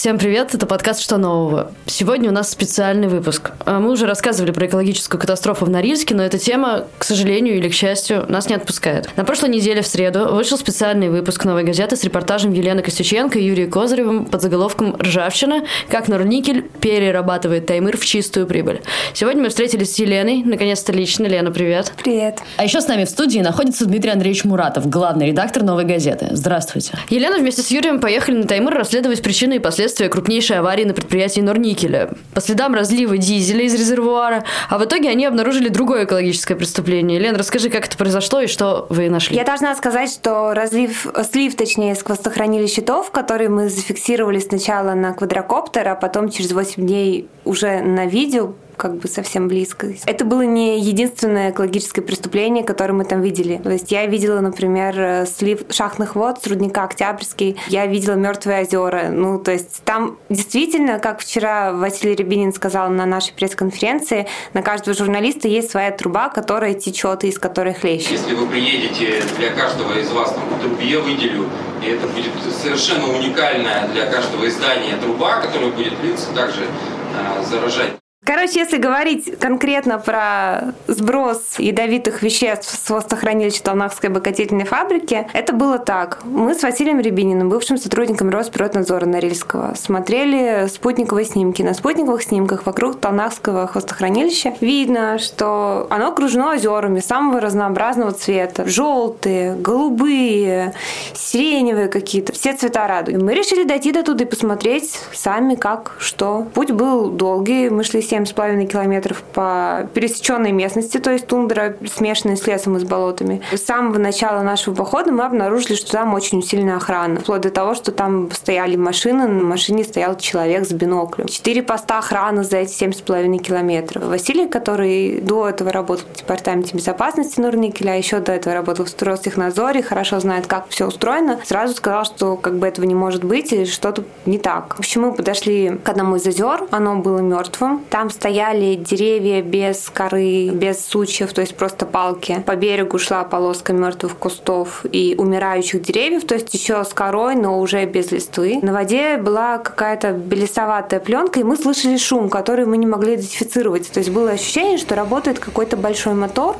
Всем привет, это подкаст «Что нового?». Сегодня у нас специальный выпуск. А мы уже рассказывали про экологическую катастрофу в Норильске, но эта тема, к сожалению или к счастью, нас не отпускает. На прошлой неделе в среду вышел специальный выпуск «Новой газеты» с репортажем Елены Костюченко и Юрия Козыревым под заголовком «Ржавчина. Как Норникель перерабатывает Таймыр в чистую прибыль». Сегодня мы встретились с Еленой, наконец-то лично. Лена, привет. Привет. А еще с нами в студии находится Дмитрий Андреевич Муратов, главный редактор «Новой газеты». Здравствуйте. Елена вместе с Юрием поехали на Таймыр расследовать причины и последствия последствия крупнейшей аварии на предприятии Норникеля. По следам разлива дизеля из резервуара, а в итоге они обнаружили другое экологическое преступление. Лен, расскажи, как это произошло и что вы нашли. Я должна сказать, что разлив, слив, точнее, с хвостохранилища щитов, который мы зафиксировали сначала на квадрокоптер, а потом через 8 дней уже на видео, как бы совсем близко. Это было не единственное экологическое преступление, которое мы там видели. То есть я видела, например, э, слив шахтных вод с рудника Октябрьский, я видела мертвые озера. Ну, то есть там действительно, как вчера Василий Рябинин сказал на нашей пресс-конференции, на каждого журналиста есть своя труба, которая течет и из которой хлещет. Если вы приедете, для каждого из вас там по трубе выделю, и это будет совершенно уникальная для каждого издания труба, которая будет литься также э, заражать Короче, если говорить конкретно про сброс ядовитых веществ с хвостохранилища Толнахской обогатительной фабрики, это было так. Мы с Василием Рябининым, бывшим сотрудником Росприроднадзора Норильского, смотрели спутниковые снимки. На спутниковых снимках вокруг Толнахского хвостохранилища видно, что оно окружено озерами самого разнообразного цвета. Желтые, голубые, сиреневые какие-то. Все цвета радуги. Мы решили дойти до туда и посмотреть сами, как, что. Путь был долгий. Мы шли 7,5 километров по пересеченной местности, то есть тундра, смешанная с лесом и с болотами. С самого начала нашего похода мы обнаружили, что там очень усиленная охрана. Вплоть до того, что там стояли машины, на машине стоял человек с биноклем. Четыре поста охраны за эти 7,5 километров. Василий, который до этого работал в департаменте безопасности Нурникеля, а еще до этого работал в Ростехнадзоре, хорошо знает, как все устроено, сразу сказал, что как бы этого не может быть и что-то не так. В общем, мы подошли к одному из озер, оно было мертвым. Там там стояли деревья без коры, без сучьев, то есть просто палки. По берегу шла полоска мертвых кустов и умирающих деревьев, то есть еще с корой, но уже без листвы. На воде была какая-то белесоватая пленка, и мы слышали шум, который мы не могли идентифицировать. То есть было ощущение, что работает какой-то большой мотор,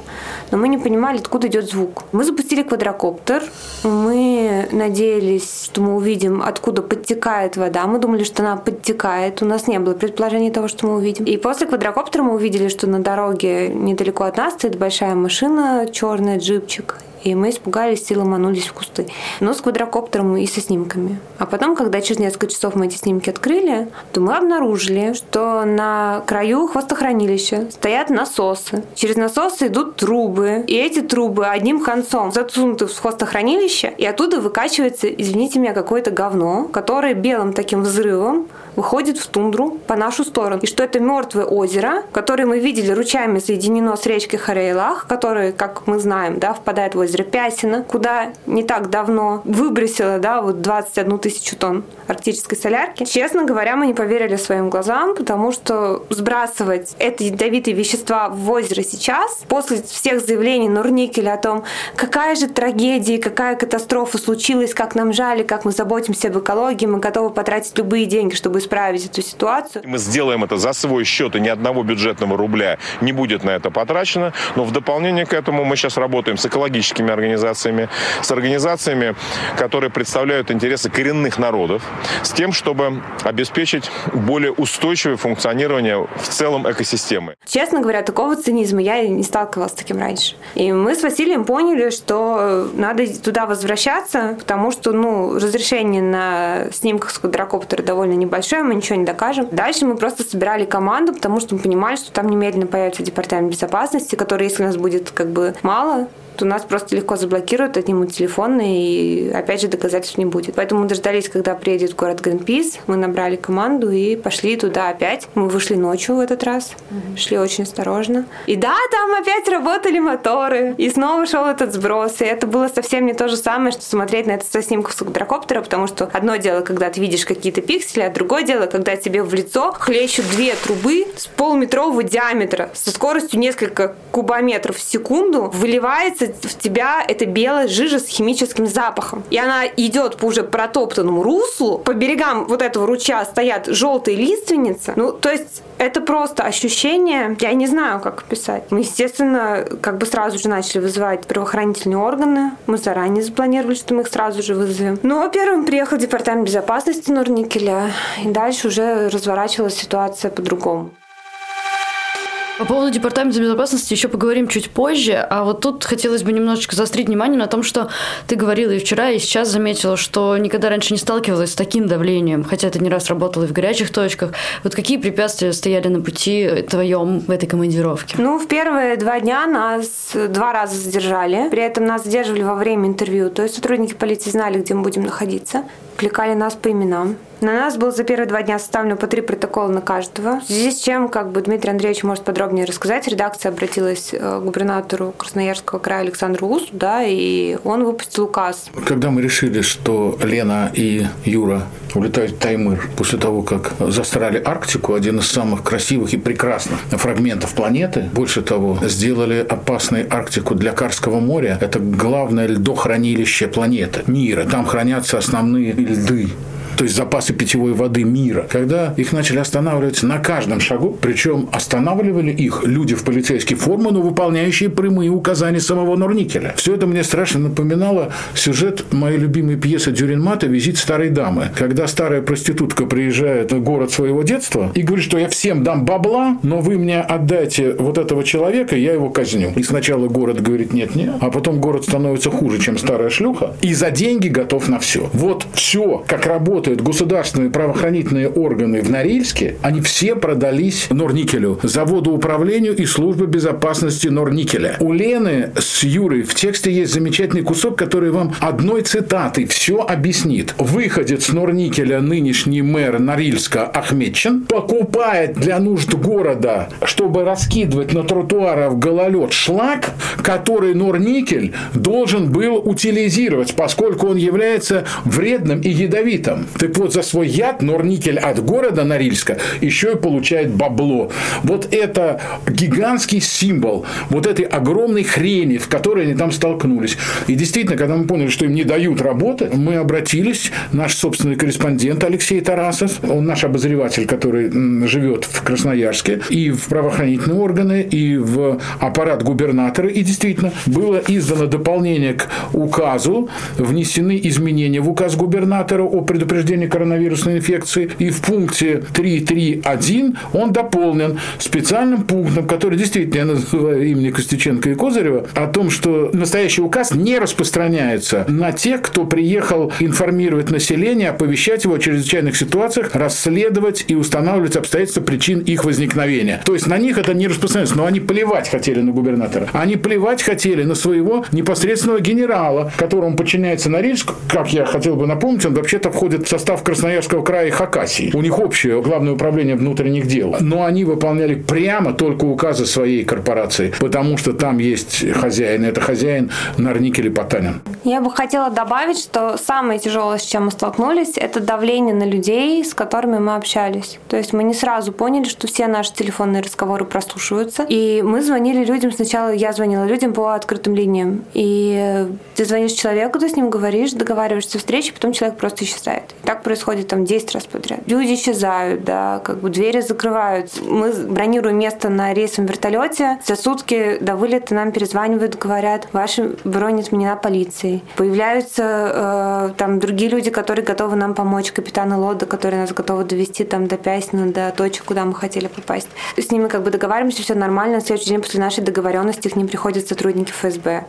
но мы не понимали, откуда идет звук. Мы запустили квадрокоптер, мы надеялись, что мы увидим, откуда подтекает вода. Мы думали, что она подтекает. У нас не было предположения того, что мы увидим. И после квадрокоптера мы увидели, что на дороге недалеко от нас стоит большая машина, черный джипчик. И мы испугались и ломанулись в кусты. Но с квадрокоптером и со снимками. А потом, когда через несколько часов мы эти снимки открыли, то мы обнаружили, что на краю хвостохранилища стоят насосы. Через насосы идут трубы. И эти трубы одним концом засунуты в хвостохранилище, и оттуда выкачивается, извините меня, какое-то говно, которое белым таким взрывом выходит в тундру по нашу сторону. И что это мертвое озеро, которое мы видели ручами соединено с речкой Харейлах, которое, как мы знаем, да, впадает в озеро Пясино, куда не так давно выбросило да, вот 21 тысячу тонн арктической солярки. Честно говоря, мы не поверили своим глазам, потому что сбрасывать эти ядовитые вещества в озеро сейчас, после всех заявлений Нурникеля о том, какая же трагедия, какая катастрофа случилась, как нам жали, как мы заботимся об экологии, мы готовы потратить любые деньги, чтобы исправить эту ситуацию. Мы сделаем это за свой счет, и ни одного бюджетного рубля не будет на это потрачено. Но в дополнение к этому мы сейчас работаем с экологическими организациями, с организациями, которые представляют интересы коренных народов, с тем, чтобы обеспечить более устойчивое функционирование в целом экосистемы. Честно говоря, такого цинизма я не сталкивалась с таким раньше. И мы с Василием поняли, что надо туда возвращаться, потому что ну, разрешение на снимках с квадрокоптера довольно небольшое большое, мы ничего не докажем. Дальше мы просто собирали команду, потому что мы понимали, что там немедленно появится департамент безопасности, который, если у нас будет как бы мало, то нас просто легко заблокируют, отнимут телефон, и опять же доказательств не будет. Поэтому мы дождались, когда приедет город Гринпис, мы набрали команду и пошли туда опять. Мы вышли ночью в этот раз, mm-hmm. шли очень осторожно. И да, там опять работали моторы, и снова шел этот сброс, и это было совсем не то же самое, что смотреть на это со снимков с квадрокоптера, потому что одно дело, когда ты видишь какие-то пиксели, а другое дело, когда тебе в лицо хлещут две трубы с полуметрового диаметра со скоростью несколько кубометров в секунду, выливается в тебя эта белая жижа с химическим запахом. И она идет по уже протоптанному руслу, по берегам вот этого ручья стоят желтые лиственницы. Ну, то есть это просто ощущение, я не знаю, как описать. Мы, естественно, как бы сразу же начали вызывать правоохранительные органы. Мы заранее запланировали, что мы их сразу же вызовем. Но первым приехал департамент безопасности Норникеля, и дальше уже разворачивалась ситуация по-другому. По поводу Департамента безопасности еще поговорим чуть позже, а вот тут хотелось бы немножечко заострить внимание на том, что ты говорила и вчера, и сейчас заметила, что никогда раньше не сталкивалась с таким давлением, хотя ты не раз работала в горячих точках. Вот какие препятствия стояли на пути твоем в этой командировке? Ну, в первые два дня нас два раза задержали, при этом нас задерживали во время интервью, то есть сотрудники полиции знали, где мы будем находиться, кликали нас по именам. На нас было за первые два дня составлено по три протокола на каждого. В связи с чем, как бы Дмитрий Андреевич может подробнее рассказать, редакция обратилась к губернатору Красноярского края Александру Усу, да, и он выпустил указ. Когда мы решили, что Лена и Юра улетают в Таймыр после того, как застряли Арктику, один из самых красивых и прекрасных фрагментов планеты, больше того, сделали опасной Арктику для Карского моря. Это главное льдохранилище планеты, мира. Там хранятся основные льды то есть запасы питьевой воды мира, когда их начали останавливать на каждом шагу, причем останавливали их люди в полицейской форме, но выполняющие прямые указания самого Норникеля. Все это мне страшно напоминало сюжет моей любимой пьесы Дюринмата «Визит старой дамы», когда старая проститутка приезжает в город своего детства и говорит, что я всем дам бабла, но вы мне отдайте вот этого человека, я его казню. И сначала город говорит нет-нет, а потом город становится хуже, чем старая шлюха, и за деньги готов на все. Вот все, как работает работают государственные правоохранительные органы в Норильске, они все продались Норникелю, заводу управлению и службы безопасности Норникеля. У Лены с Юрой в тексте есть замечательный кусок, который вам одной цитатой все объяснит. Выходец Норникеля, нынешний мэр Норильска Ахметчин, покупает для нужд города, чтобы раскидывать на тротуарах гололед шлак, который Норникель должен был утилизировать, поскольку он является вредным и ядовитым. Так вот, за свой яд Норникель от города Норильска еще и получает бабло. Вот это гигантский символ вот этой огромной хрени, в которой они там столкнулись. И действительно, когда мы поняли, что им не дают работы, мы обратились, наш собственный корреспондент Алексей Тарасов, он наш обозреватель, который живет в Красноярске, и в правоохранительные органы, и в аппарат губернатора. И действительно, было издано дополнение к указу, внесены изменения в указ губернатора о предупреждении предупреждения коронавирусной инфекции. И в пункте 3.3.1 он дополнен специальным пунктом, который действительно я называю имени Костюченко и Козырева, о том, что настоящий указ не распространяется на тех, кто приехал информировать население, оповещать его о чрезвычайных ситуациях, расследовать и устанавливать обстоятельства причин их возникновения. То есть на них это не распространяется, но они плевать хотели на губернатора. Они плевать хотели на своего непосредственного генерала, которому подчиняется Норильск. Как я хотел бы напомнить, он вообще-то входит состав Красноярского края и Хакасии. У них общее главное управление внутренних дел. Но они выполняли прямо только указы своей корпорации, потому что там есть хозяин. Это хозяин Нарник или Потанин. Я бы хотела добавить, что самое тяжелое, с чем мы столкнулись, это давление на людей, с которыми мы общались. То есть мы не сразу поняли, что все наши телефонные разговоры прослушиваются. И мы звонили людям, сначала я звонила людям по открытым линиям. И ты звонишь человеку, ты с ним говоришь, договариваешься встречи, потом человек просто исчезает. Так происходит там 10 раз подряд. Люди исчезают, да, как бы двери закрываются. Мы бронируем место на рейсовом вертолете. За сутки до вылета нам перезванивают, говорят, ваша бронь отменена полицией. Появляются э, там другие люди, которые готовы нам помочь. Капитаны Лода, которые нас готовы довести там до Пясина, до точек, куда мы хотели попасть. С ними как бы договариваемся, все нормально. На следующий день после нашей договоренности к ним приходят сотрудники ФСБ.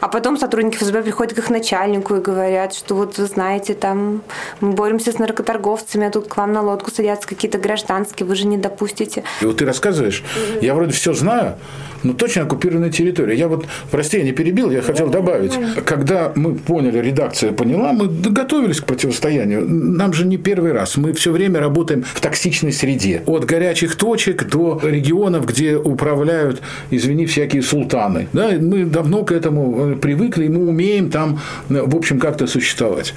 А потом сотрудники ФСБ приходят к их начальнику и говорят, что вот вы знаете, там мы боремся с наркоторговцами, а тут к вам на лодку садятся какие-то гражданские, вы же не допустите. И вот ты рассказываешь, я вроде все знаю, но точно оккупированная территория. Я вот, прости, я не перебил, я хотел добавить. Когда мы поняли, редакция поняла, мы готовились к противостоянию. Нам же не первый раз. Мы все время работаем в токсичной среде. От горячих точек до регионов, где управляют, извини, всякие султаны. Да, мы давно к этому привыкли, и мы умеем там, в общем, как-то существовать.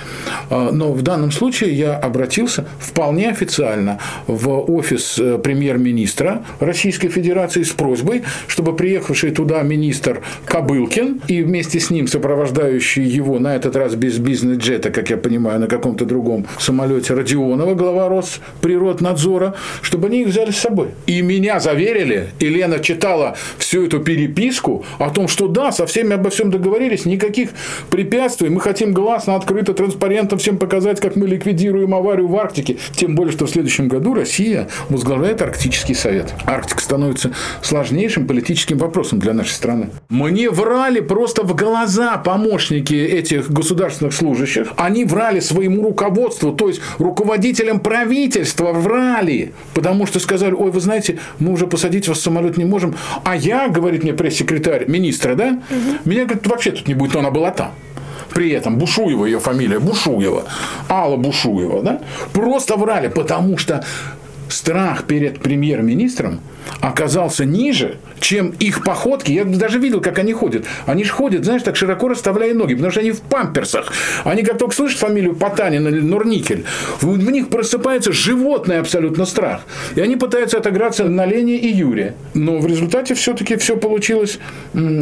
А, но в данном случае я обратился вполне официально в офис э, премьер-министра Российской Федерации с просьбой, чтобы приехавший туда министр Кобылкин и вместе с ним сопровождающий его, на этот раз без бизнес-джета, как я понимаю, на каком-то другом самолете Родионова, глава Росприроднадзора, чтобы они их взяли с собой. И меня заверили, и Лена читала всю эту переписку о том, что да, со всеми обо всем договорились, никаких препятствий, мы хотим гласно, открыто, транспарентно всем показать, как мы ликвидируем аварию в Арктике. Тем более, что в следующем году Россия возглавляет Арктический совет. Арктика становится сложнейшим политическим вопросом для нашей страны. Мне врали просто в глаза помощники этих государственных служащих. Они врали своему руководству, то есть руководителям правительства врали, потому что сказали, ой, вы знаете, мы уже посадить вас в самолет не можем. А я, говорит мне пресс-секретарь министра, да, угу. меня, говорит, вообще тут не будет, но она была там. При этом Бушуева ее фамилия, Бушуева, Алла Бушуева, да, просто врали, потому что страх перед премьер-министром оказался ниже, чем их походки. Я даже видел, как они ходят. Они же ходят, знаешь, так широко расставляя ноги, потому что они в памперсах. Они как только слышат фамилию Потанин или Нурникель, в них просыпается животный абсолютно страх. И они пытаются отыграться на Лене и Юре. Но в результате все-таки все получилось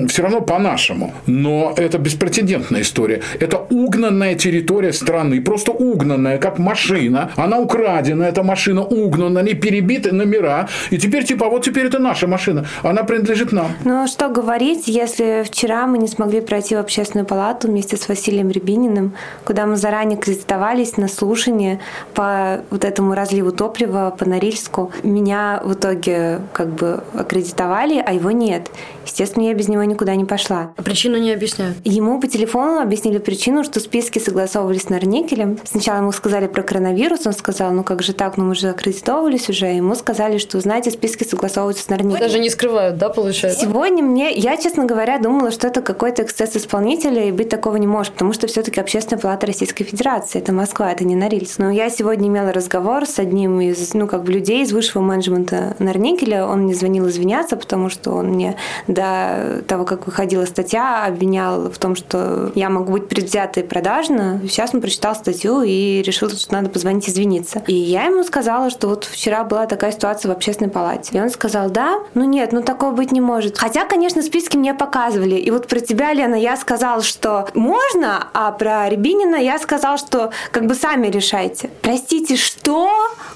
все равно по-нашему. Но это беспрецедентная история. Это угнанная территория страны, просто угнанная, как машина. Она украдена, эта машина угнана, не перебиты номера. И теперь типа, а вот теперь это наша машина. Она принадлежит нам. Ну, что говорить, если вчера мы не смогли пройти в общественную палату вместе с Василием Рябининым, куда мы заранее кредитовались на слушание по вот этому разливу топлива по Норильску. Меня в итоге как бы аккредитовали, а его нет. Естественно, я без него никуда не пошла. А причину не объясняют? Ему по телефону объяснили причину, что списки согласовывались с Норникелем. Сначала ему сказали про коронавирус, он сказал, ну как же так, ну мы же аккредитовывались уже. Ему сказали, что, знаете, списки согласовываются с Норникелем. Даже не скрывают, да, получается? Сегодня мне, я, честно говоря, думала, что это какой-то эксцесс исполнителя, и быть такого не может, потому что все-таки Общественная палата Российской Федерации, это Москва, это не Норильск. Но я сегодня имела разговор с одним из, ну, как бы людей из высшего менеджмента Норникеля, он мне звонил извиняться, потому что он мне до того, как выходила статья, обвинял в том, что я могу быть предвзятой и продажна. Сейчас он прочитал статью и решил, что надо позвонить извиниться. И я ему сказала, что вот вчера была такая ситуация в общественной палате. И он сказал, да, ну нет, ну такого быть не может. Хотя, конечно, списки мне показывали. И вот про тебя, Лена, я сказал, что можно, а про Рябинина я сказал, что как бы сами решайте. Простите, что?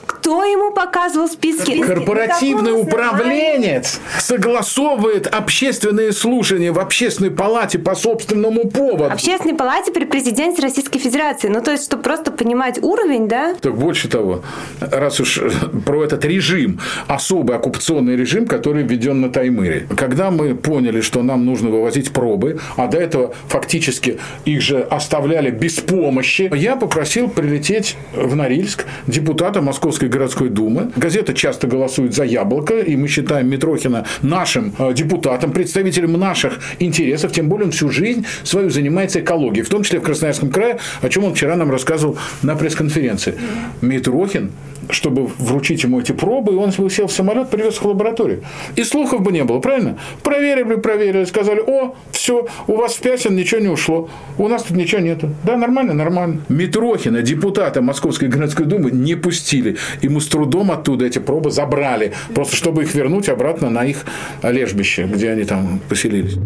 Кто ему показывал списки? Корпоративный управленец согласовывает общественные слушания в общественной палате по собственному поводу. Общественной палате при президенте Российской Федерации. Ну, то есть, чтобы просто понимать уровень, да? Так больше того, раз уж про этот режим, особый оккупационный режим, который введен на Таймыре. Когда мы поняли, что нам нужно вывозить пробы, а до этого фактически их же оставляли без помощи, я попросил прилететь в Норильск депутата Московской городской думы. Газета часто голосует за яблоко, и мы считаем Митрохина нашим э, депутатом, представителем наших интересов, тем более он всю жизнь свою занимается экологией, в том числе в Красноярском крае, о чем он вчера нам рассказывал на пресс-конференции. Митрохин чтобы вручить ему эти пробы, и он сел в самолет, привез их в лабораторию. И слухов бы не было, правильно? Проверили, проверили, сказали, о, все, у вас в Пясин ничего не ушло, у нас тут ничего нету. Да, нормально, нормально. Митрохина, депутата Московской городской думы, не пустили. Ему с трудом оттуда эти пробы забрали, просто чтобы их вернуть обратно на их лежбище, где они там поселились.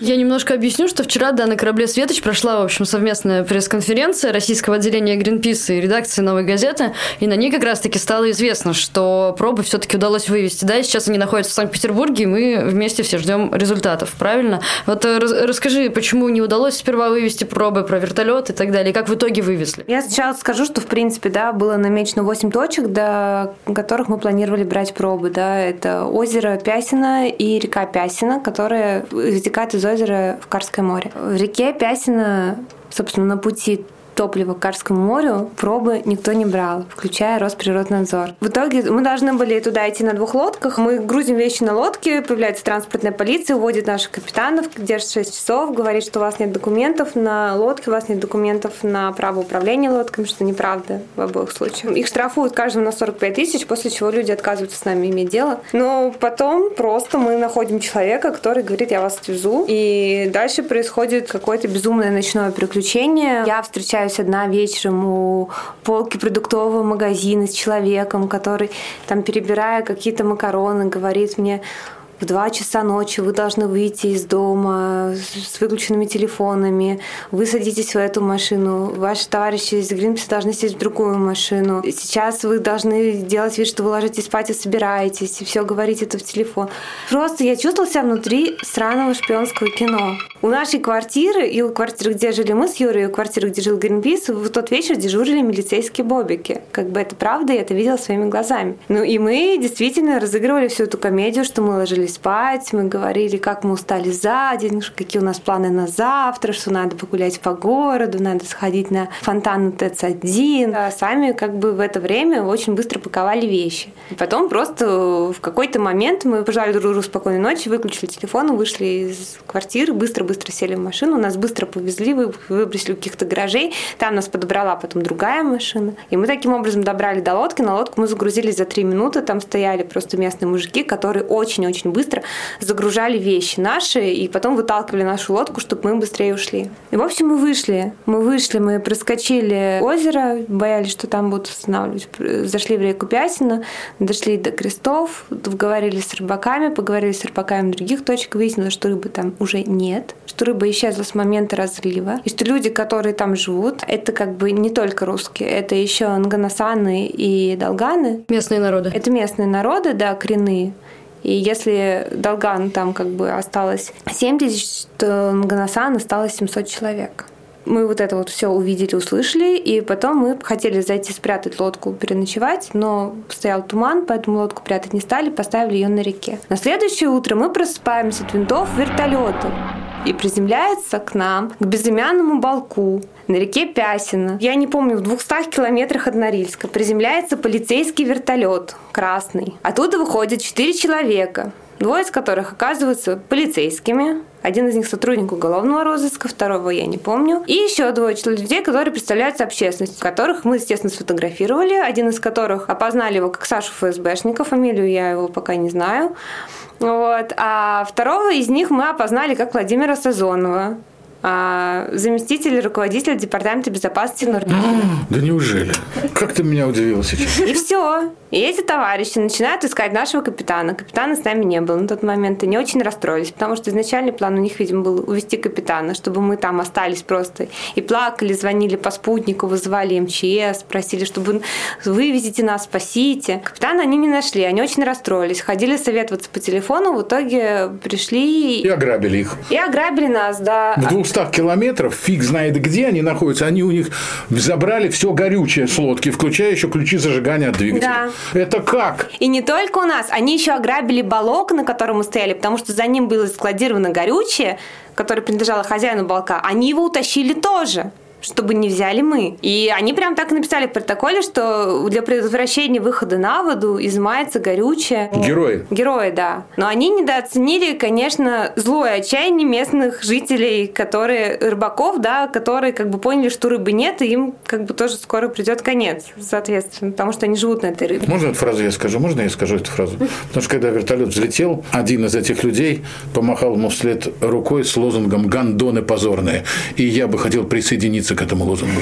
Я немножко объясню, что вчера да, на корабле «Светоч» прошла, в общем, совместная пресс-конференция российского отделения Гринписа и редакции «Новой газеты», и на ней как раз-таки стало известно, что пробы все-таки удалось вывести. Да, и сейчас они находятся в Санкт-Петербурге, и мы вместе все ждем результатов, правильно? Вот э, расскажи, почему не удалось сперва вывести пробы про вертолет и так далее, и как в итоге вывезли? Я сначала скажу, что, в принципе, да, было намечено 8 точек, до которых мы планировали брать пробы, да, это озеро Пясина и река Пясина, которая вытекает из озера в Карское море. В реке Пясина, собственно, на пути топлива к Карскому морю, пробы никто не брал, включая Росприроднадзор. В итоге мы должны были туда идти на двух лодках. Мы грузим вещи на лодке, появляется транспортная полиция, уводит наших капитанов, держит 6 часов, говорит, что у вас нет документов на лодке, у вас нет документов на право управления лодками, что неправда в обоих случаях. Их штрафуют каждому на 45 тысяч, после чего люди отказываются с нами иметь дело. Но потом просто мы находим человека, который говорит, я вас отвезу. И дальше происходит какое-то безумное ночное приключение. Я встречаюсь одна вечером у полки продуктового магазина с человеком, который там перебирая какие-то макароны, говорит мне, в 2 часа ночи вы должны выйти из дома с выключенными телефонами, вы садитесь в эту машину, ваши товарищи из Гринписа должны сесть в другую машину. Сейчас вы должны делать вид, что вы ложитесь спать и собираетесь, и все говорить это в телефон. Просто я чувствовала себя внутри странного шпионского кино. У нашей квартиры и у квартиры, где жили мы с Юрой, и у квартиры, где жил Гринпис, в тот вечер дежурили милицейские бобики. Как бы это правда, я это видела своими глазами. Ну и мы действительно разыгрывали всю эту комедию, что мы ложились спать, мы говорили, как мы устали за день, какие у нас планы на завтра, что надо погулять по городу, надо сходить на фонтан ТЭЦ-1. А сами как бы в это время очень быстро паковали вещи. И потом просто в какой-то момент мы пожелали друг другу спокойной ночи, выключили телефон, вышли из квартиры, быстро-быстро сели в машину, нас быстро повезли, выбросили у каких-то гаражей, там нас подобрала потом другая машина. И мы таким образом добрали до лодки, на лодку мы загрузились за три минуты, там стояли просто местные мужики, которые очень-очень быстро загружали вещи наши и потом выталкивали нашу лодку, чтобы мы быстрее ушли. И, в общем, мы вышли. Мы вышли, мы проскочили озеро, боялись, что там будут останавливать. Зашли в реку Пясина, дошли до крестов, говорили с рыбаками, поговорили с рыбаками других точек, выяснилось, что рыбы там уже нет, что рыба исчезла с момента разлива, и что люди, которые там живут, это как бы не только русские, это еще нганасаны и долганы. Местные народы. Это местные народы, да, коренные. И если Долган там как бы осталось 7 тысяч, то Нганасан осталось 700 человек. Мы вот это вот все увидели, услышали, и потом мы хотели зайти спрятать лодку, переночевать, но стоял туман, поэтому лодку прятать не стали, поставили ее на реке. На следующее утро мы просыпаемся от винтов вертолета и приземляется к нам, к безымянному балку на реке Пясина. Я не помню, в 200 километрах от Норильска приземляется полицейский вертолет красный. Оттуда выходят четыре человека, двое из которых оказываются полицейскими, один из них сотрудник уголовного розыска, второго я не помню. И еще двое людей, которые представляют общественность, которых мы, естественно, сфотографировали. Один из которых опознали его как Сашу ФСБшника, фамилию я его пока не знаю. Вот. А второго из них мы опознали как Владимира Сазонова а, заместитель руководителя департамента безопасности Норвегии. Да неужели? Как ты меня удивила сейчас? И все. И эти товарищи начинают искать нашего капитана. Капитана с нами не было на тот момент. И не очень расстроились, потому что изначальный план у них, видимо, был увести капитана, чтобы мы там остались просто. И плакали, звонили по спутнику, вызывали МЧС, просили, чтобы вывезите нас, спасите. Капитана они не нашли, они очень расстроились. Ходили советоваться по телефону, в итоге пришли... И ограбили их. И ограбили нас, да. В 200 километров, фиг знает где они находятся, они у них забрали все горючее с лодки, включая еще ключи зажигания от двигателя. Да. Это как? И не только у нас, они еще ограбили балок, на котором мы стояли, потому что за ним было складировано горючее, которое принадлежало хозяину балка. Они его утащили тоже чтобы не взяли мы. И они прям так и написали в протоколе, что для предотвращения выхода на воду изымается горючее. Герои. Герои, да. Но они недооценили, конечно, злое отчаяние местных жителей, которые, рыбаков, да, которые как бы поняли, что рыбы нет, и им как бы тоже скоро придет конец, соответственно, потому что они живут на этой рыбе. Можно эту фразу я скажу? Можно я скажу эту фразу? Потому что когда вертолет взлетел, один из этих людей помахал ему вслед рукой с лозунгом «Гандоны позорные». И я бы хотел присоединиться к этому лозунгу.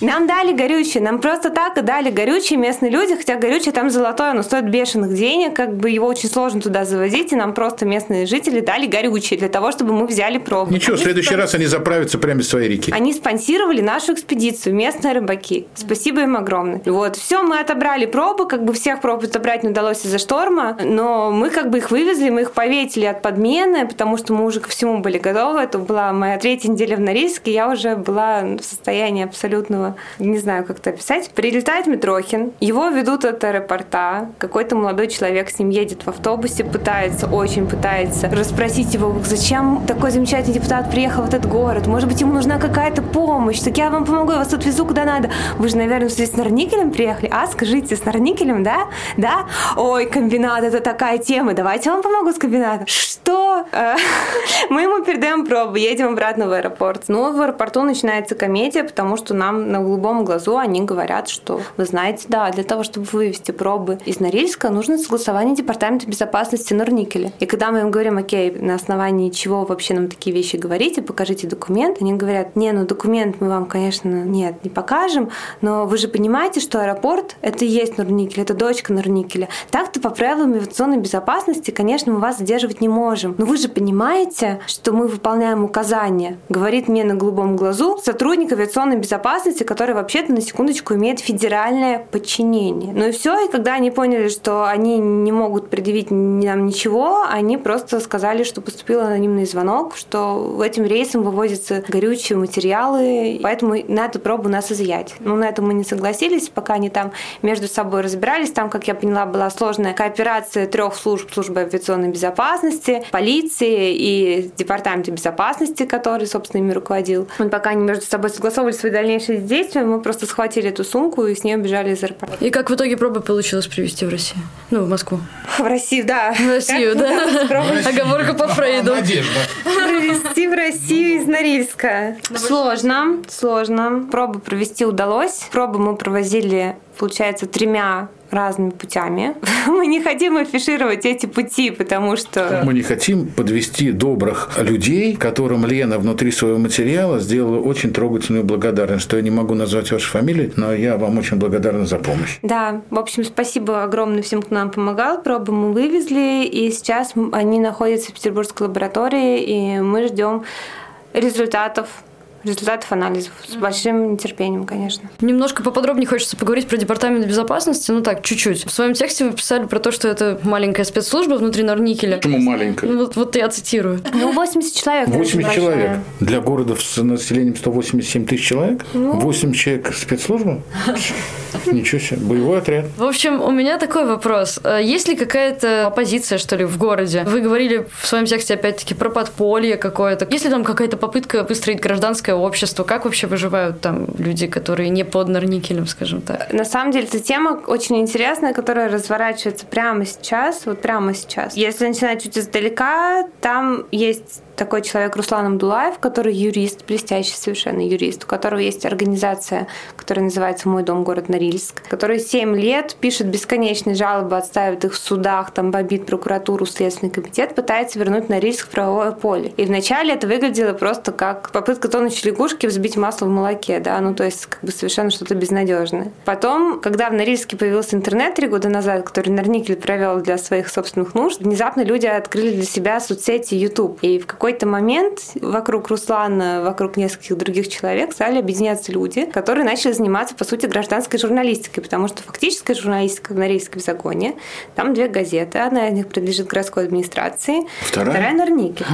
Нам дали горючее, нам просто так и дали горючее местные люди, хотя горючее там золотое, оно стоит бешеных денег, как бы его очень сложно туда завозить, и нам просто местные жители дали горючее для того, чтобы мы взяли пробу. Ничего, в следующий раз они заправятся прямо из своей реки. Они спонсировали нашу экспедицию, местные рыбаки. Спасибо им огромное. Вот, все, мы отобрали пробы, как бы всех проб отобрать не удалось из-за шторма, но мы как бы их вывезли, мы их поветили от подмены, потому что мы уже ко всему были готовы. Это была моя третья неделя в Норильске, я уже была в состоянии абсолютного Не знаю, как это описать. Прилетает Митрохин, его ведут от аэропорта. Какой-то молодой человек с ним едет в автобусе, пытается, очень пытается расспросить его, зачем такой замечательный депутат приехал в этот город. Может быть, ему нужна какая-то помощь. Так я вам помогу, я вас тут везу куда надо. Вы же, наверное, с Норникелем приехали. А, скажите, с Норникелем, да? Да? Ой, комбинат, это такая тема. Давайте я вам помогу с комбинатом. Что? Мы ему передаем пробу, едем обратно в аэропорт. Ну, в аэропорту начинается комедия, потому что нам на голубом глазу они говорят, что вы знаете, да, для того, чтобы вывести пробы из Норильска, нужно согласование Департамента безопасности Норникеля. И когда мы им говорим, окей, на основании чего вообще нам такие вещи говорите, покажите документ, они говорят, не, ну документ мы вам, конечно, нет, не покажем, но вы же понимаете, что аэропорт — это и есть Норникель, это дочка Норникеля. Так-то по правилам авиационной безопасности, конечно, мы вас задерживать не можем. Но вы же понимаете, что мы выполняем указания, говорит мне на голубом глазу сотрудник авиационной безопасности, который вообще-то на секундочку имеет федеральное подчинение. Ну и все, и когда они поняли, что они не могут предъявить нам ничего, они просто сказали, что поступил анонимный звонок, что этим рейсом вывозятся горючие материалы, поэтому на эту пробу нас изъять. Ну, на это мы не согласились, пока они там между собой разбирались. Там, как я поняла, была сложная кооперация трех служб, службы авиационной безопасности, полиции и департамента безопасности, который, собственно, ими руководил. Вот пока они между собой согласовывали свои дальнейшие действия, мы просто схватили эту сумку и с ней убежали из аэропорта. И как в итоге пробы получилось привезти в Россию? Ну, в Москву. В Россию, да. В Россию, да. Оговорка по Фрейду. Надежда. Провести в Россию из Норильска. Сложно, сложно. Пробы провести удалось. Пробы мы провозили, получается, тремя разными путями. Мы не хотим афишировать эти пути, потому что... Мы не хотим подвести добрых людей, которым Лена внутри своего материала сделала очень трогательную благодарность, что я не могу назвать вашу фамилию, но я вам очень благодарна за помощь. Да, в общем, спасибо огромное всем, кто нам помогал. Пробы мы вывезли, и сейчас они находятся в Петербургской лаборатории, и мы ждем результатов результатов анализов. С большим нетерпением, конечно. Немножко поподробнее хочется поговорить про департамент безопасности. Ну так, чуть-чуть. В своем тексте вы писали про то, что это маленькая спецслужба внутри Норникеля. Почему маленькая? Ну, вот, вот я цитирую. Ну, 80 человек. 80 человек. Для города с населением 187 тысяч человек? 8 человек спецслужба? Ничего себе. Боевой отряд. В общем, у меня такой вопрос. Э, Есть ли какая-то оппозиция, что ли, в городе? Вы говорили в своем тексте, опять-таки, про подполье какое-то. Есть ли там какая-то попытка выстроить гражданское общество? Как вообще выживают там люди, которые не под Норникелем, скажем так? На самом деле, эта тема очень интересная, которая разворачивается прямо сейчас, вот прямо сейчас. Если начинать чуть издалека, там есть такой человек Руслан Амдулаев, который юрист, блестящий совершенно юрист, у которого есть организация, которая называется «Мой дом, город Норильск», который 7 лет пишет бесконечные жалобы, отставит их в судах, там бомбит прокуратуру, Следственный комитет, пытается вернуть Норильск в правовое поле. И вначале это выглядело просто как попытка тонущей лягушки взбить масло в молоке, да, ну то есть как бы совершенно что-то безнадежное. Потом, когда в Норильске появился интернет три года назад, который Норникель провел для своих собственных нужд, внезапно люди открыли для себя соцсети YouTube. И в какой какой-то момент вокруг Руслана, вокруг нескольких других человек стали объединяться люди, которые начали заниматься, по сути, гражданской журналистикой, потому что фактическая журналистика в Норильском законе, там две газеты, одна из них принадлежит городской администрации, Вторая? вторая Норники.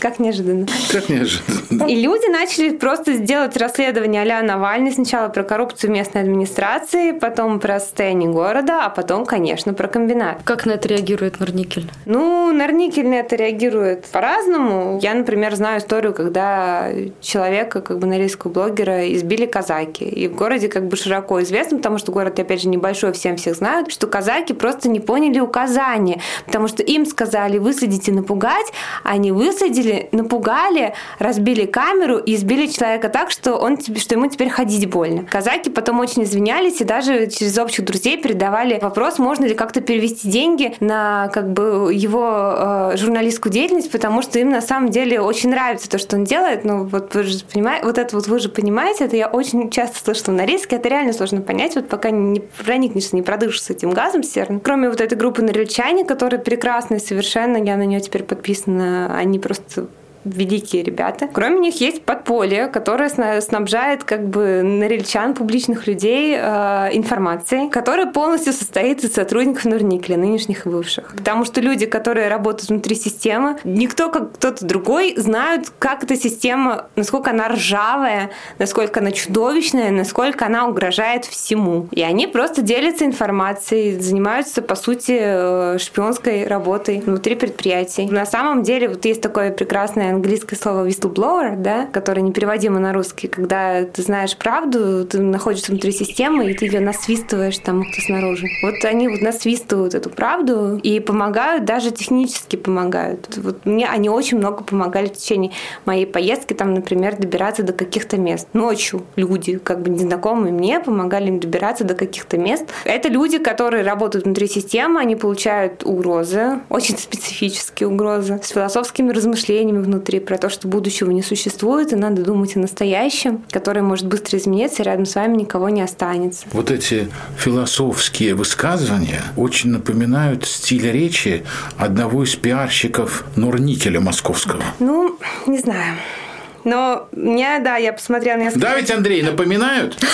Как неожиданно. Как неожиданно. И люди начали просто сделать расследование а Навальный. Сначала про коррупцию местной администрации, потом про состояние города, а потом, конечно, про комбинат. Как на это реагирует Норникель? Ну, Норникель на это реагирует по-разному. Я, например, знаю историю, когда человека, как бы норильского блогера, избили казаки. И в городе как бы широко известно, потому что город, опять же, небольшой, всем всех знают, что казаки просто не поняли указания, потому что им сказали высадите напугать, они высадили, напугали, разбили камеру и избили человека так, что, он, что ему теперь ходить больно. Казаки потом очень извинялись и даже через общих друзей передавали вопрос, можно ли как-то перевести деньги на как бы его э, журналистскую деятельность, потому что им на самом деле очень нравится то, что он делает. Ну вот вы же понимаете, вот это вот вы же понимаете, это я очень часто слышу на риске, это реально сложно понять, вот пока не проникнешься, не продышишься этим газом серным. Кроме вот этой группы норильчане, которая прекрасная совершенно, я на нее теперь подписана, они просто великие ребята. Кроме них есть подполье, которое снабжает как бы норильчан, публичных людей э, информацией, которая полностью состоит из сотрудников Нурникеля, нынешних и бывших. Потому что люди, которые работают внутри системы, никто, как кто-то другой, знают, как эта система, насколько она ржавая, насколько она чудовищная, насколько она угрожает всему. И они просто делятся информацией, занимаются, по сути, э, шпионской работой внутри предприятий. На самом деле, вот есть такое прекрасное английское слово whistleblower, да, которое непереводимо на русский, когда ты знаешь правду, ты находишься внутри системы, и ты ее насвистываешь там кто снаружи. Вот они вот насвистывают эту правду и помогают, даже технически помогают. Вот мне они очень много помогали в течение моей поездки, там, например, добираться до каких-то мест. Ночью люди, как бы незнакомые мне, помогали им добираться до каких-то мест. Это люди, которые работают внутри системы, они получают угрозы, очень специфические угрозы, с философскими размышлениями внутри про то, что будущего не существует, и надо думать о настоящем, которое может быстро измениться, и рядом с вами никого не останется. Вот эти философские высказывания очень напоминают стиль речи одного из пиарщиков Норникеля московского. Ну, не знаю. Но мне, да, я посмотрела несколько... Да, ведь, Андрей, напоминают?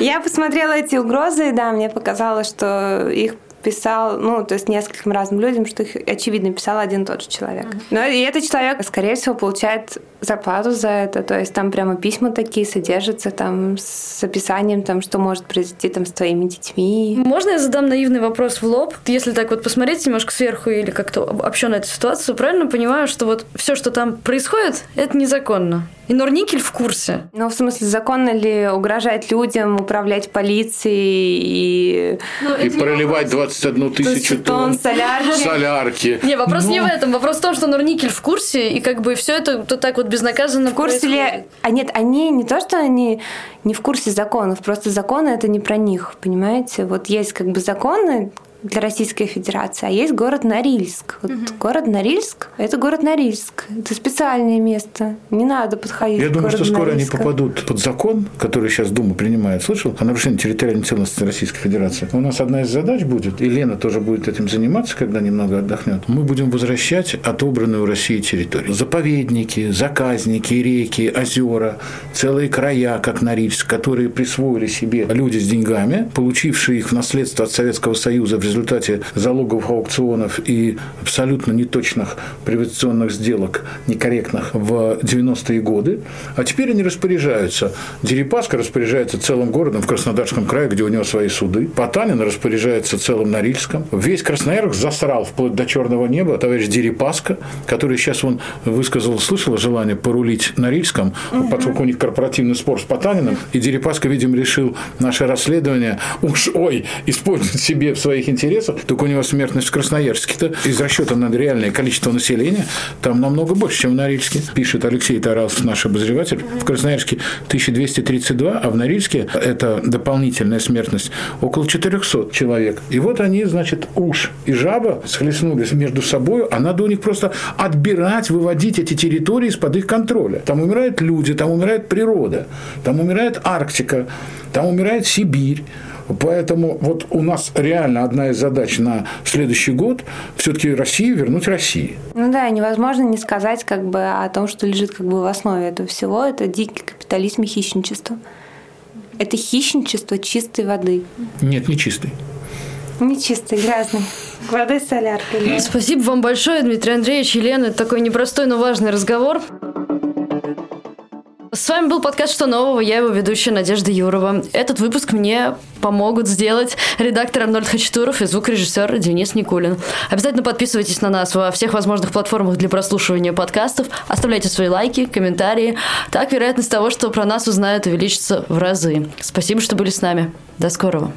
Я посмотрела эти угрозы, да, мне показалось, что их писал, ну, то есть нескольким разным людям, что их, очевидно, писал один и тот же человек. Но и этот человек, скорее всего, получает зарплату за это, то есть там прямо письма такие содержатся, там с описанием, там, что может произойти там с твоими детьми. Можно я задам наивный вопрос в лоб? Если так вот посмотреть немножко сверху или как-то общо на эту ситуацию, правильно понимаю, что вот все, что там происходит, это незаконно? И Норникель в курсе. Ну, в смысле, законно ли угрожать людям, управлять полицией и... Ну, и проливать 21 тысячу тонн солярки. солярки. Не, вопрос Но... не в этом. Вопрос в том, что Норникель в курсе, и как бы все это то так вот безнаказанно В курсе происходит. ли... А нет, они не то, что они не в курсе законов, просто законы это не про них, понимаете? Вот есть как бы законы, для Российской Федерации, а есть город Норильск. Вот угу. город Норильск – это город Норильск. Это специальное место. Не надо подходить Я к думаю, что скоро Норильска. они попадут под закон, который сейчас Дума принимает. Слышал? О нарушении территориальной целостности Российской Федерации. У нас одна из задач будет, и Лена тоже будет этим заниматься, когда немного отдохнет. Мы будем возвращать отобранную у России территорию. Заповедники, заказники, реки, озера, целые края, как Норильск, которые присвоили себе люди с деньгами, получившие их в наследство от Советского Союза в результате залоговых аукционов и абсолютно неточных приватизационных сделок, некорректных в 90-е годы, а теперь они распоряжаются. Дерипаска распоряжается целым городом в Краснодарском крае, где у него свои суды. Потанин распоряжается целым Норильском. Весь Красноярск засрал вплоть до черного неба товарищ Дерипаска, который сейчас он высказал, слышал желание порулить Норильском, угу. поскольку у них корпоративный спор с Потаниным, и Дерипаска, видимо, решил наше расследование уж, ой, использовать себе в своих интересах интересов, только у него смертность в Красноярске-то из расчета на реальное количество населения там намного больше, чем в Норильске. Пишет Алексей Тарасов, наш обозреватель. В Красноярске 1232, а в Норильске это дополнительная смертность около 400 человек. И вот они, значит, уж и жаба схлестнулись между собой, а надо у них просто отбирать, выводить эти территории из-под их контроля. Там умирают люди, там умирает природа, там умирает Арктика, там умирает Сибирь. Поэтому вот у нас реально одна из задач на следующий год все-таки Россию вернуть России. Ну да, невозможно не сказать как бы о том, что лежит как бы в основе этого всего. Это дикий капитализм и хищничество. Это хищничество чистой воды. Нет, не чистой. Не чистый, грязный. Воды с соляркой. Спасибо вам большое, Дмитрий Андреевич, Елена. Это такой непростой, но важный разговор. С вами был подкаст «Что нового?», я его ведущая Надежда Юрова. Этот выпуск мне помогут сделать редактор Арнольд Хачатуров и звукорежиссер Денис Никулин. Обязательно подписывайтесь на нас во всех возможных платформах для прослушивания подкастов, оставляйте свои лайки, комментарии. Так вероятность того, что про нас узнают, увеличится в разы. Спасибо, что были с нами. До скорого.